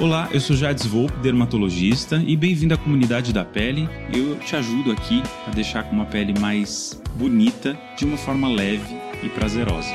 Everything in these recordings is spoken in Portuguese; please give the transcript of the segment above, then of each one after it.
Olá, eu sou Jades Volpe, dermatologista, e bem-vindo à comunidade da pele. Eu te ajudo aqui a deixar com uma pele mais bonita, de uma forma leve e prazerosa.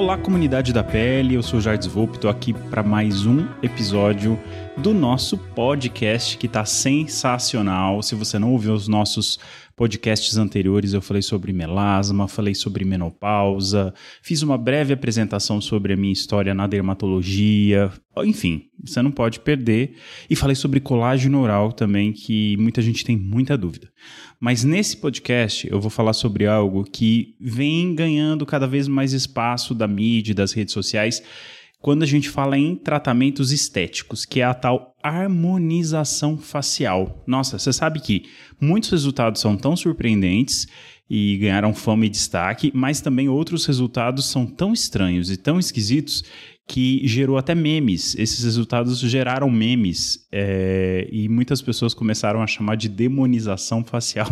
Olá, comunidade da pele, eu sou Jardim Volpe, estou aqui para mais um episódio do nosso podcast que está sensacional. Se você não ouviu os nossos podcasts anteriores eu falei sobre melasma, falei sobre menopausa, fiz uma breve apresentação sobre a minha história na dermatologia, enfim, você não pode perder. E falei sobre colágeno oral também, que muita gente tem muita dúvida. Mas nesse podcast eu vou falar sobre algo que vem ganhando cada vez mais espaço da mídia, das redes sociais quando a gente fala em tratamentos estéticos, que é a tal harmonização facial. Nossa, você sabe que muitos resultados são tão surpreendentes e ganharam fama e destaque, mas também outros resultados são tão estranhos e tão esquisitos que gerou até memes. Esses resultados geraram memes é, e muitas pessoas começaram a chamar de demonização facial.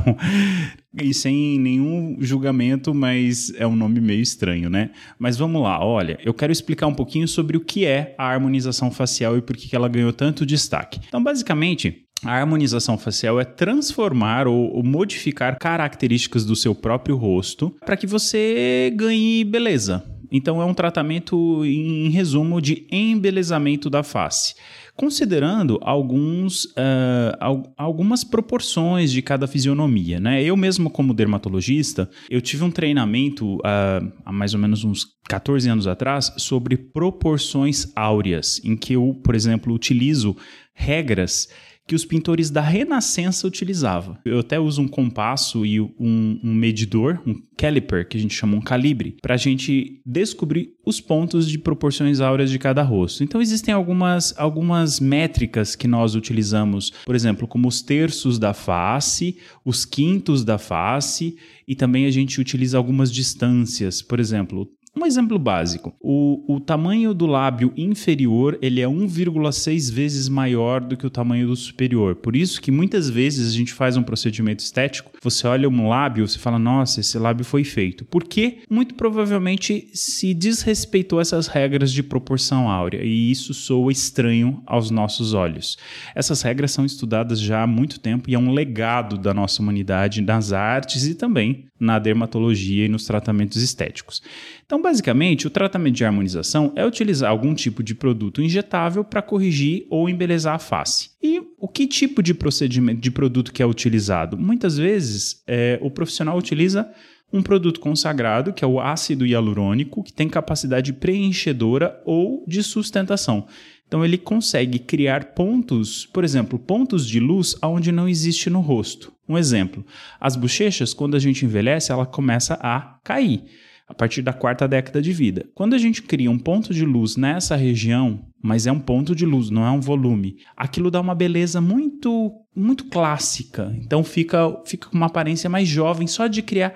e sem nenhum julgamento, mas é um nome meio estranho, né? Mas vamos lá, olha, eu quero explicar um pouquinho sobre o que é a harmonização facial e por que ela ganhou tanto destaque. Então, basicamente, a harmonização facial é transformar ou, ou, modificar características do seu próprio rosto para que você ganhe beleza. Então é um tratamento, em resumo, de embelezamento da face, considerando alguns, uh, algumas proporções de cada fisionomia. Né? Eu mesmo, como dermatologista, eu tive um treinamento uh, há mais ou menos uns 14 anos atrás sobre proporções áureas, em que eu, por exemplo, utilizo regras que os pintores da Renascença utilizavam. Eu até uso um compasso e um, um medidor, um caliper, que a gente chama um calibre, para a gente descobrir os pontos de proporções áureas de cada rosto. Então existem algumas, algumas métricas que nós utilizamos, por exemplo, como os terços da face, os quintos da face, e também a gente utiliza algumas distâncias. Por exemplo, um exemplo básico: o, o tamanho do lábio inferior ele é 1,6 vezes maior do que o tamanho do superior. Por isso que muitas vezes a gente faz um procedimento estético, você olha um lábio, você fala, nossa, esse lábio foi feito. Porque muito provavelmente se desrespeitou essas regras de proporção áurea e isso soa estranho aos nossos olhos. Essas regras são estudadas já há muito tempo e é um legado da nossa humanidade nas artes e também na dermatologia e nos tratamentos estéticos. Então, basicamente, o tratamento de harmonização é utilizar algum tipo de produto injetável para corrigir ou embelezar a face. E o que tipo de procedimento de produto que é utilizado? Muitas vezes é, o profissional utiliza um produto consagrado, que é o ácido hialurônico, que tem capacidade preenchedora ou de sustentação. Então ele consegue criar pontos, por exemplo, pontos de luz onde não existe no rosto. Um exemplo, as bochechas, quando a gente envelhece, ela começa a cair a partir da quarta década de vida. Quando a gente cria um ponto de luz nessa região, mas é um ponto de luz, não é um volume, aquilo dá uma beleza muito muito clássica. Então fica fica com uma aparência mais jovem só de criar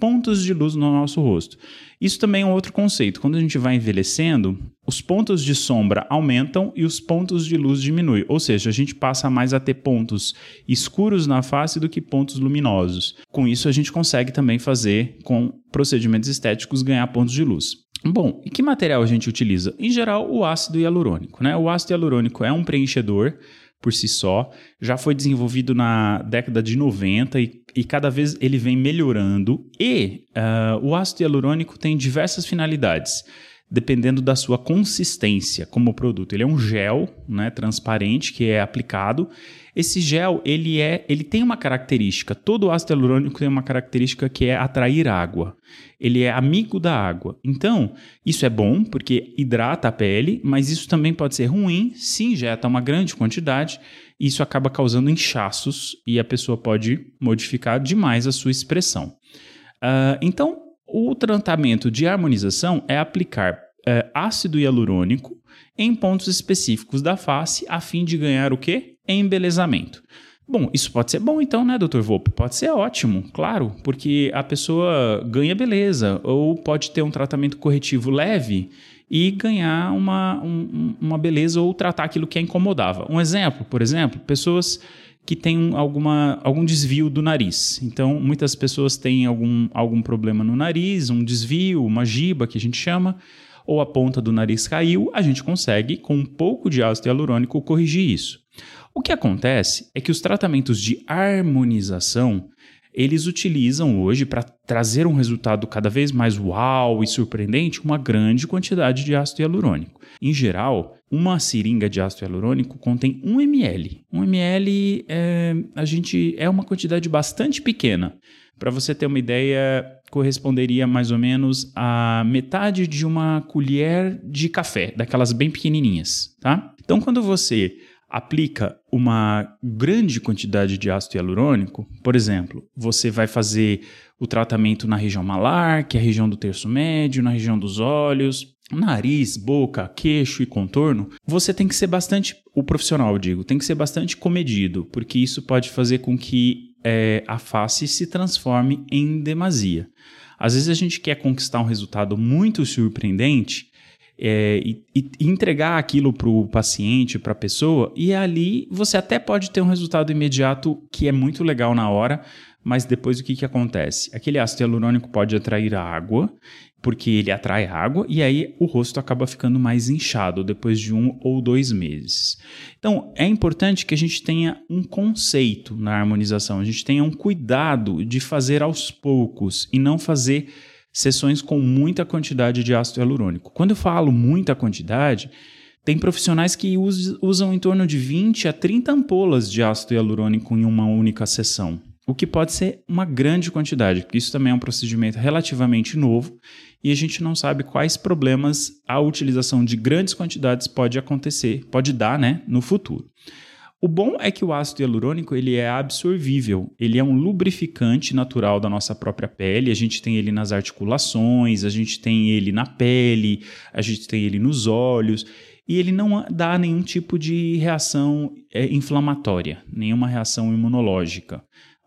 pontos de luz no nosso rosto. Isso também é um outro conceito. Quando a gente vai envelhecendo, os pontos de sombra aumentam e os pontos de luz diminuem. Ou seja, a gente passa mais a ter pontos escuros na face do que pontos luminosos. Com isso, a gente consegue também fazer, com procedimentos estéticos, ganhar pontos de luz. Bom, e que material a gente utiliza? Em geral, o ácido hialurônico. Né? O ácido hialurônico é um preenchedor por si só, já foi desenvolvido na década de 90 e, e cada vez ele vem melhorando. E uh, o ácido hialurônico tem diversas finalidades dependendo da sua consistência como produto. Ele é um gel, né, transparente que é aplicado. Esse gel, ele é, ele tem uma característica, todo ácido hialurônico tem uma característica que é atrair água. Ele é amigo da água. Então, isso é bom porque hidrata a pele, mas isso também pode ser ruim se injeta uma grande quantidade. Isso acaba causando inchaços e a pessoa pode modificar demais a sua expressão. Uh, então, o tratamento de harmonização é aplicar é, ácido hialurônico em pontos específicos da face a fim de ganhar o quê? Embelezamento. Bom, isso pode ser bom então, né, Dr. Volpe? Pode ser ótimo, claro, porque a pessoa ganha beleza ou pode ter um tratamento corretivo leve e ganhar uma, um, uma beleza ou tratar aquilo que a incomodava. Um exemplo, por exemplo, pessoas que têm alguma, algum desvio do nariz. Então, muitas pessoas têm algum, algum problema no nariz, um desvio, uma giba que a gente chama, ou a ponta do nariz caiu, a gente consegue, com um pouco de ácido hialurônico, corrigir isso. O que acontece é que os tratamentos de harmonização eles utilizam hoje para trazer um resultado cada vez mais uau e surpreendente uma grande quantidade de ácido hialurônico. Em geral, uma seringa de ácido hialurônico contém 1 ml. 1 ml é, a gente, é uma quantidade bastante pequena. Para você ter uma ideia, corresponderia mais ou menos a metade de uma colher de café, daquelas bem pequenininhas, tá? Então, quando você aplica uma grande quantidade de ácido hialurônico, por exemplo, você vai fazer o tratamento na região malar, que é a região do terço médio, na região dos olhos, nariz, boca, queixo e contorno, você tem que ser bastante, o profissional, digo, tem que ser bastante comedido, porque isso pode fazer com que é, a face se transforme em demasia. Às vezes a gente quer conquistar um resultado muito surpreendente é, e, e, entregar aquilo para o paciente, para a pessoa, e ali você até pode ter um resultado imediato que é muito legal na hora, mas depois o que, que acontece? Aquele ácido hialurônico pode atrair a água, porque ele atrai água, e aí o rosto acaba ficando mais inchado depois de um ou dois meses. Então é importante que a gente tenha um conceito na harmonização, a gente tenha um cuidado de fazer aos poucos e não fazer sessões com muita quantidade de ácido hialurônico. Quando eu falo muita quantidade, tem profissionais que usam em torno de 20 a 30 ampolas de ácido hialurônico em uma única sessão, o que pode ser uma grande quantidade, porque isso também é um procedimento relativamente novo e a gente não sabe quais problemas a utilização de grandes quantidades pode acontecer, pode dar, né, no futuro. O bom é que o ácido hialurônico ele é absorvível, ele é um lubrificante natural da nossa própria pele. A gente tem ele nas articulações, a gente tem ele na pele, a gente tem ele nos olhos e ele não dá nenhum tipo de reação é, inflamatória, nenhuma reação imunológica.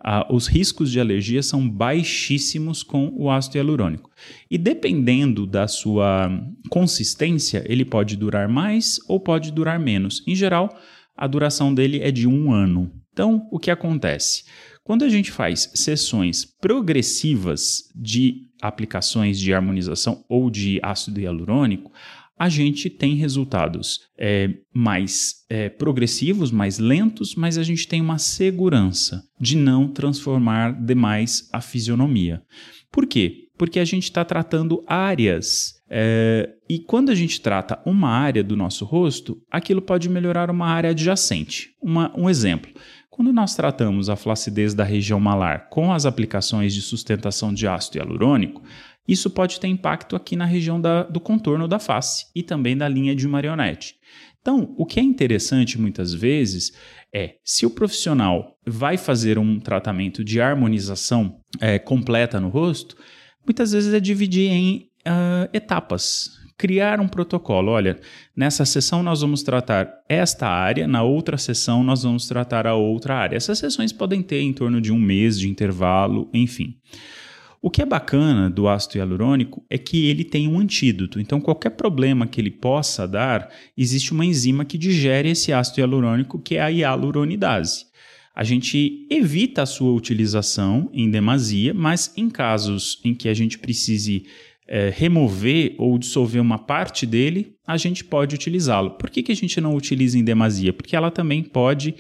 Ah, os riscos de alergia são baixíssimos com o ácido hialurônico. E dependendo da sua consistência, ele pode durar mais ou pode durar menos. Em geral, a duração dele é de um ano. Então, o que acontece? Quando a gente faz sessões progressivas de aplicações de harmonização ou de ácido hialurônico, a gente tem resultados é, mais é, progressivos, mais lentos, mas a gente tem uma segurança de não transformar demais a fisionomia. Por quê? Porque a gente está tratando áreas é, e quando a gente trata uma área do nosso rosto, aquilo pode melhorar uma área adjacente. Uma, um exemplo. Quando nós tratamos a flacidez da região malar com as aplicações de sustentação de ácido hialurônico, isso pode ter impacto aqui na região da, do contorno da face e também da linha de marionete. Então, o que é interessante muitas vezes é se o profissional vai fazer um tratamento de harmonização é, completa no rosto, muitas vezes é dividir em uh, etapas. Criar um protocolo. Olha, nessa sessão nós vamos tratar esta área, na outra sessão nós vamos tratar a outra área. Essas sessões podem ter em torno de um mês de intervalo, enfim. O que é bacana do ácido hialurônico é que ele tem um antídoto. Então, qualquer problema que ele possa dar, existe uma enzima que digere esse ácido hialurônico, que é a hialuronidase. A gente evita a sua utilização em demasia, mas em casos em que a gente precise é, remover ou dissolver uma parte dele, a gente pode utilizá-lo. Por que, que a gente não utiliza em demasia? Porque ela também pode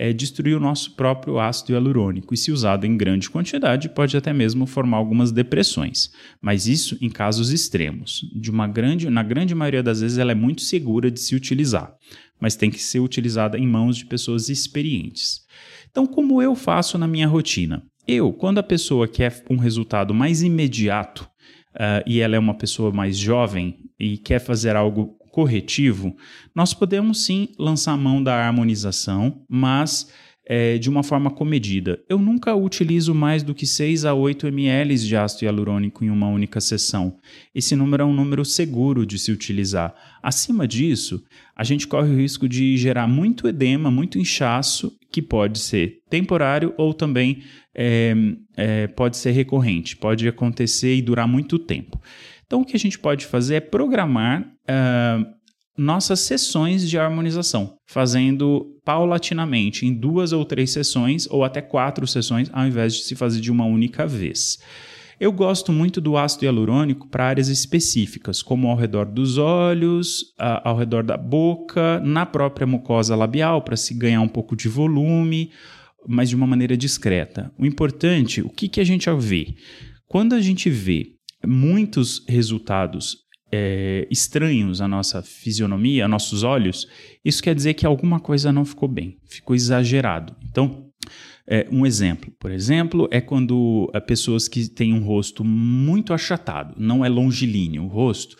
é, destruir o nosso próprio ácido hialurônico e, se usado em grande quantidade, pode até mesmo formar algumas depressões. Mas isso em casos extremos. De uma grande, na grande maioria das vezes, ela é muito segura de se utilizar, mas tem que ser utilizada em mãos de pessoas experientes. Então, como eu faço na minha rotina? Eu, quando a pessoa quer um resultado mais imediato, uh, e ela é uma pessoa mais jovem e quer fazer algo corretivo, nós podemos sim lançar mão da harmonização, mas é, de uma forma comedida. Eu nunca utilizo mais do que 6 a 8 ml de ácido hialurônico em uma única sessão. Esse número é um número seguro de se utilizar. Acima disso, a gente corre o risco de gerar muito edema, muito inchaço, que pode ser temporário ou também é, é, pode ser recorrente, pode acontecer e durar muito tempo. Então, o que a gente pode fazer é programar uh, nossas sessões de harmonização, fazendo paulatinamente em duas ou três sessões, ou até quatro sessões, ao invés de se fazer de uma única vez. Eu gosto muito do ácido hialurônico para áreas específicas, como ao redor dos olhos, ao redor da boca, na própria mucosa labial, para se ganhar um pouco de volume, mas de uma maneira discreta. O importante, o que, que a gente vê? Quando a gente vê muitos resultados é, estranhos à nossa fisionomia, a nossos olhos, isso quer dizer que alguma coisa não ficou bem, ficou exagerado. Então, é, um exemplo, por exemplo, é quando é, pessoas que têm um rosto muito achatado, não é longilíneo o rosto,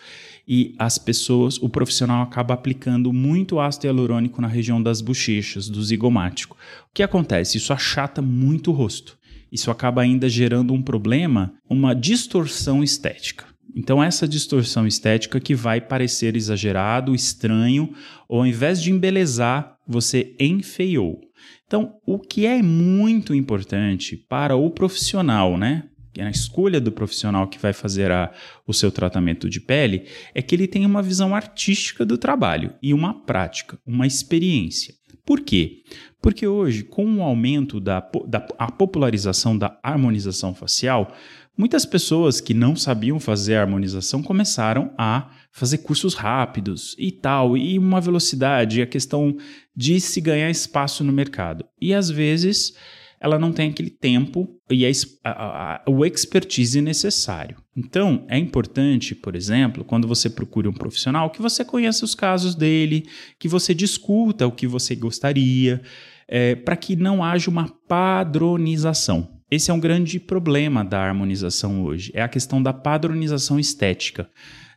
e as pessoas, o profissional acaba aplicando muito ácido hialurônico na região das bochechas, do zigomático. O que acontece? Isso achata muito o rosto. Isso acaba ainda gerando um problema, uma distorção estética. Então, essa distorção estética que vai parecer exagerado, estranho, ou ao invés de embelezar, você enfeiou. Então, o que é muito importante para o profissional, né? É a escolha do profissional que vai fazer a, o seu tratamento de pele é que ele tenha uma visão artística do trabalho e uma prática, uma experiência. Por quê? Porque hoje, com o aumento da, da popularização da harmonização facial, Muitas pessoas que não sabiam fazer a harmonização começaram a fazer cursos rápidos e tal, e uma velocidade, a questão de se ganhar espaço no mercado. E às vezes ela não tem aquele tempo e a, a, a, o expertise necessário. Então, é importante, por exemplo, quando você procura um profissional, que você conheça os casos dele, que você discuta o que você gostaria, é, para que não haja uma padronização. Esse é um grande problema da harmonização hoje, é a questão da padronização estética.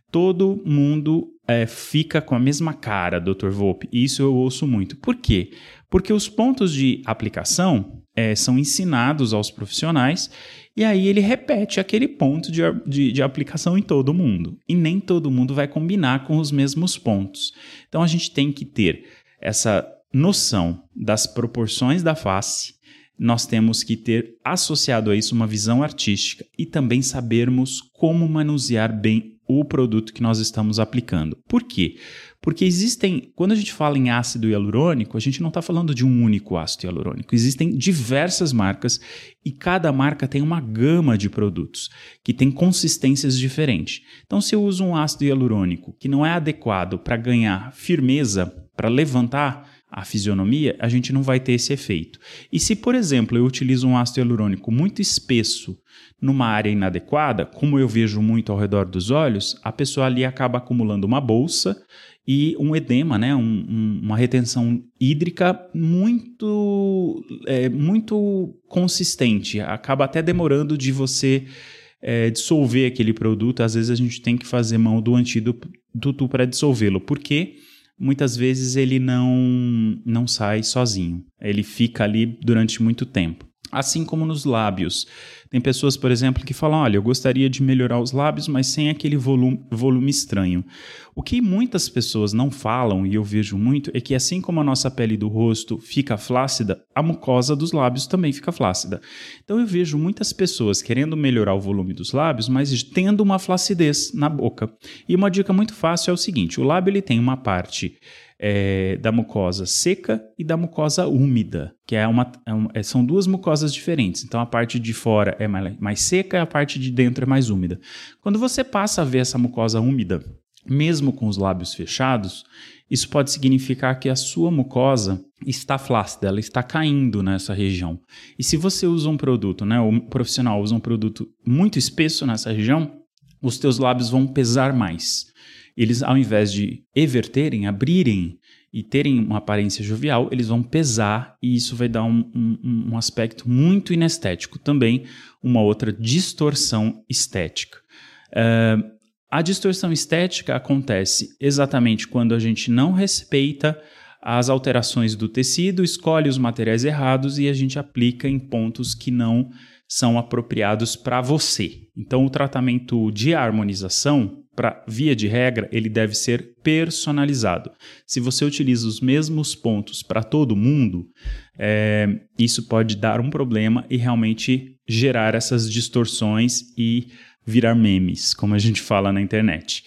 Todo mundo é, fica com a mesma cara, Dr. Volpe, e isso eu ouço muito. Por quê? Porque os pontos de aplicação é, são ensinados aos profissionais e aí ele repete aquele ponto de, de, de, aplicação em todo mundo. E nem todo mundo vai combinar com os mesmos pontos. Então a gente tem que ter essa noção das proporções da face, nós temos que ter associado a isso uma visão artística e também sabermos como manusear bem o produto que nós estamos aplicando. Por quê? Porque existem, quando a gente fala em ácido hialurônico, a gente não está falando de um único ácido hialurônico. Existem diversas marcas e cada marca tem uma gama de produtos que tem consistências diferentes. Então, se eu uso um ácido hialurônico que não é adequado para ganhar firmeza, para levantar, a fisionomia, a gente não vai ter esse efeito. E se, por exemplo, eu utilizo um ácido hialurônico muito espesso numa área inadequada, como eu vejo muito ao redor dos olhos, a pessoa ali acaba acumulando uma bolsa e um edema, né? Um, um, uma retenção hídrica muito, é, muito consistente. Acaba até demorando de você é, dissolver aquele produto. Às vezes a gente tem que fazer mão do antídoto para dissolvê-lo. Por quê? Muitas vezes ele não, não sai sozinho. Ele fica ali durante muito tempo. Assim como nos lábios. Tem pessoas, por exemplo, que falam: olha, eu gostaria de melhorar os lábios, mas sem aquele volume, volume estranho. O que muitas pessoas não falam, e eu vejo muito, é que assim como a nossa pele do rosto fica flácida, a mucosa dos lábios também fica flácida. Então eu vejo muitas pessoas querendo melhorar o volume dos lábios, mas tendo uma flacidez na boca. E uma dica muito fácil é o seguinte: o lábio ele tem uma parte é, da mucosa seca e da mucosa úmida, que é uma, é uma, é, são duas mucosas diferentes. Então a parte de fora é mais, mais seca e a parte de dentro é mais úmida. Quando você passa a ver essa mucosa úmida, mesmo com os lábios fechados, isso pode significar que a sua mucosa está flácida, ela está caindo nessa região. E se você usa um produto, né, o profissional usa um produto muito espesso nessa região, os teus lábios vão pesar mais eles, ao invés de everterem, abrirem e terem uma aparência jovial, eles vão pesar e isso vai dar um, um, um aspecto muito inestético. Também uma outra distorção estética. Uh, a distorção estética acontece exatamente quando a gente não respeita as alterações do tecido, escolhe os materiais errados e a gente aplica em pontos que não são apropriados para você. Então, o tratamento de harmonização para via de regra, ele deve ser personalizado. Se você utiliza os mesmos pontos para todo mundo, é, isso pode dar um problema e realmente gerar essas distorções e virar memes, como a gente fala na internet.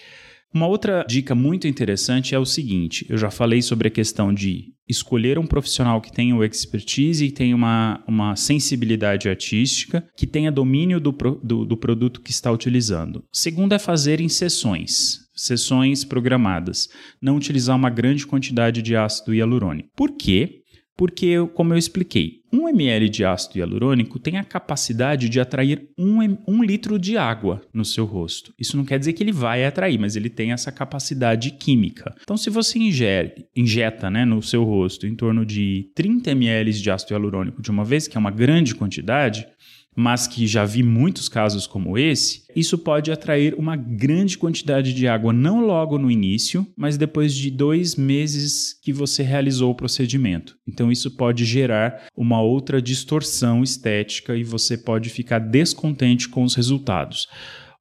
Uma outra dica muito interessante é o seguinte: eu já falei sobre a questão de escolher um profissional que tenha o expertise e tenha uma, uma sensibilidade artística, que tenha domínio do, do, do produto que está utilizando. Segundo é fazer em sessões, sessões programadas, não utilizar uma grande quantidade de ácido hialurônico. Por quê? Porque, como eu expliquei, 1 ml de ácido hialurônico tem a capacidade de atrair 1, 1 litro de água no seu rosto. Isso não quer dizer que ele vai atrair, mas ele tem essa capacidade química. Então, se você ingere, injeta né, no seu rosto em torno de 30 ml de ácido hialurônico de uma vez, que é uma grande quantidade, mas que já vi muitos casos como esse, isso pode atrair uma grande quantidade de água, não logo no início, mas depois de dois meses que você realizou o procedimento. Então, isso pode gerar uma outra distorção estética e você pode ficar descontente com os resultados.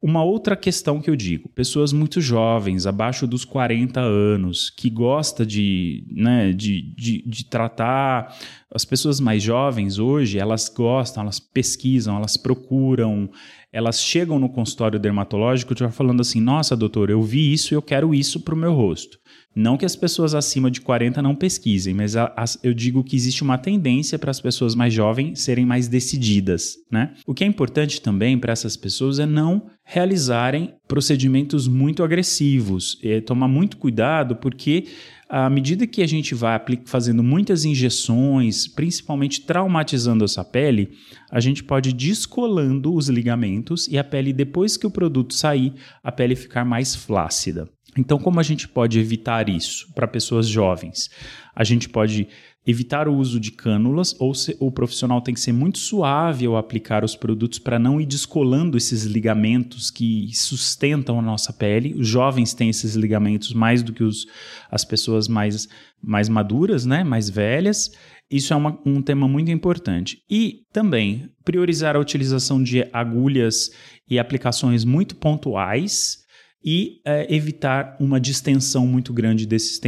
Uma outra questão que eu digo: pessoas muito jovens, abaixo dos 40 anos, que gosta de, né, de, de, de tratar. As pessoas mais jovens hoje, elas gostam, elas pesquisam, elas procuram, elas chegam no consultório dermatológico já falando assim: nossa, doutor, eu vi isso e eu quero isso para o meu rosto. Não que as pessoas acima de 40 não pesquisem, mas a, a, eu digo que existe uma tendência para as pessoas mais jovens serem mais decididas, né? O que é importante também para essas pessoas é não realizarem procedimentos muito agressivos, é tomar muito cuidado porque à medida que a gente vai fazendo muitas injeções, principalmente traumatizando essa pele, a gente pode ir descolando os ligamentos e a pele, depois que o produto sair, a pele ficar mais flácida. Então, como a gente pode evitar isso para pessoas jovens? A gente pode evitar o uso de cânulas, ou se, o profissional tem que ser muito suave ao aplicar os produtos para não ir descolando esses ligamentos que sustentam a nossa pele. Os jovens têm esses ligamentos mais do que os, as pessoas mais, mais maduras, né? mais velhas. Isso é uma, um tema muito importante. E também priorizar a utilização de agulhas e aplicações muito pontuais e é, evitar uma distensão muito grande desses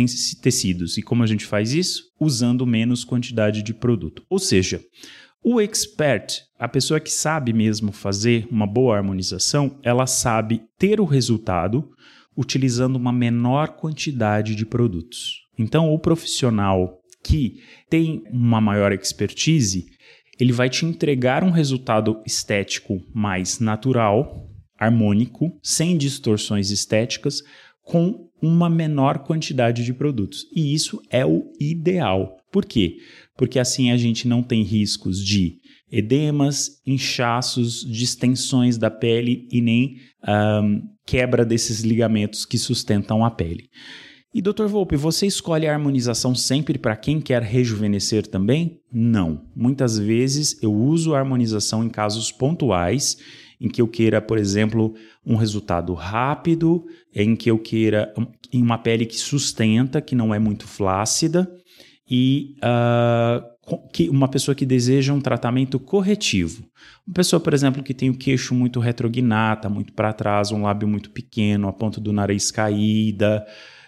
tecidos. E como a gente faz isso? Usando menos quantidade de produto. Ou seja, o expert, a pessoa que sabe mesmo fazer uma boa harmonização, ela sabe ter o resultado utilizando uma menor quantidade de produtos. Então, o profissional que tem uma maior expertise, ele vai te entregar um resultado estético mais natural, harmônico, sem distorções estéticas, com uma menor quantidade de produtos. E isso é o ideal. Por quê? Porque assim a gente não tem riscos de edemas, inchaços, distensões da pele e nem um, quebra desses ligamentos que sustentam a pele. E Dr. Volpe, você escolhe a harmonização sempre para quem quer rejuvenescer também? Não. Muitas vezes eu uso a harmonização em casos pontuais em que eu queira, por exemplo, um resultado rápido, em que eu queira em uma pele que sustenta, que não é muito flácida, e uh, que uma pessoa que deseja um tratamento corretivo. Uma pessoa, por exemplo, que tem o queixo muito retrognata, muito para trás, um lábio muito pequeno, a ponta do nariz caída,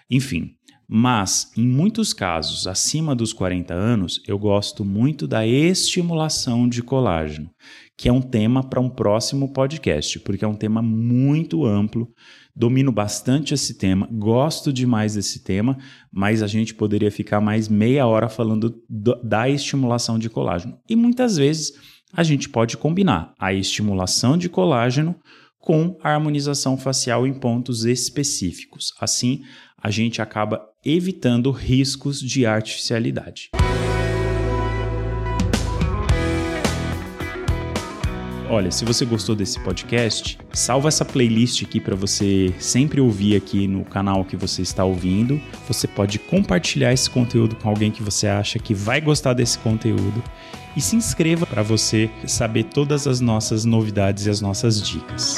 enfim. Mas, em muitos casos, acima dos 40 anos, eu gosto muito da estimulação de colágeno, que é um tema para um próximo podcast, porque é um tema muito amplo. Domino bastante esse tema, gosto demais desse tema, mas a gente poderia ficar mais meia hora falando do, da estimulação de colágeno. E muitas vezes a gente pode combinar a estimulação de colágeno com a harmonização facial em pontos específicos. Assim, a gente acaba evitando riscos de artificialidade. Olha, se você gostou desse podcast, salva essa playlist aqui para você sempre ouvir aqui no canal que você está ouvindo. Você pode compartilhar esse conteúdo com alguém que você acha que vai gostar desse conteúdo e se inscreva para você saber todas as nossas novidades e as nossas dicas.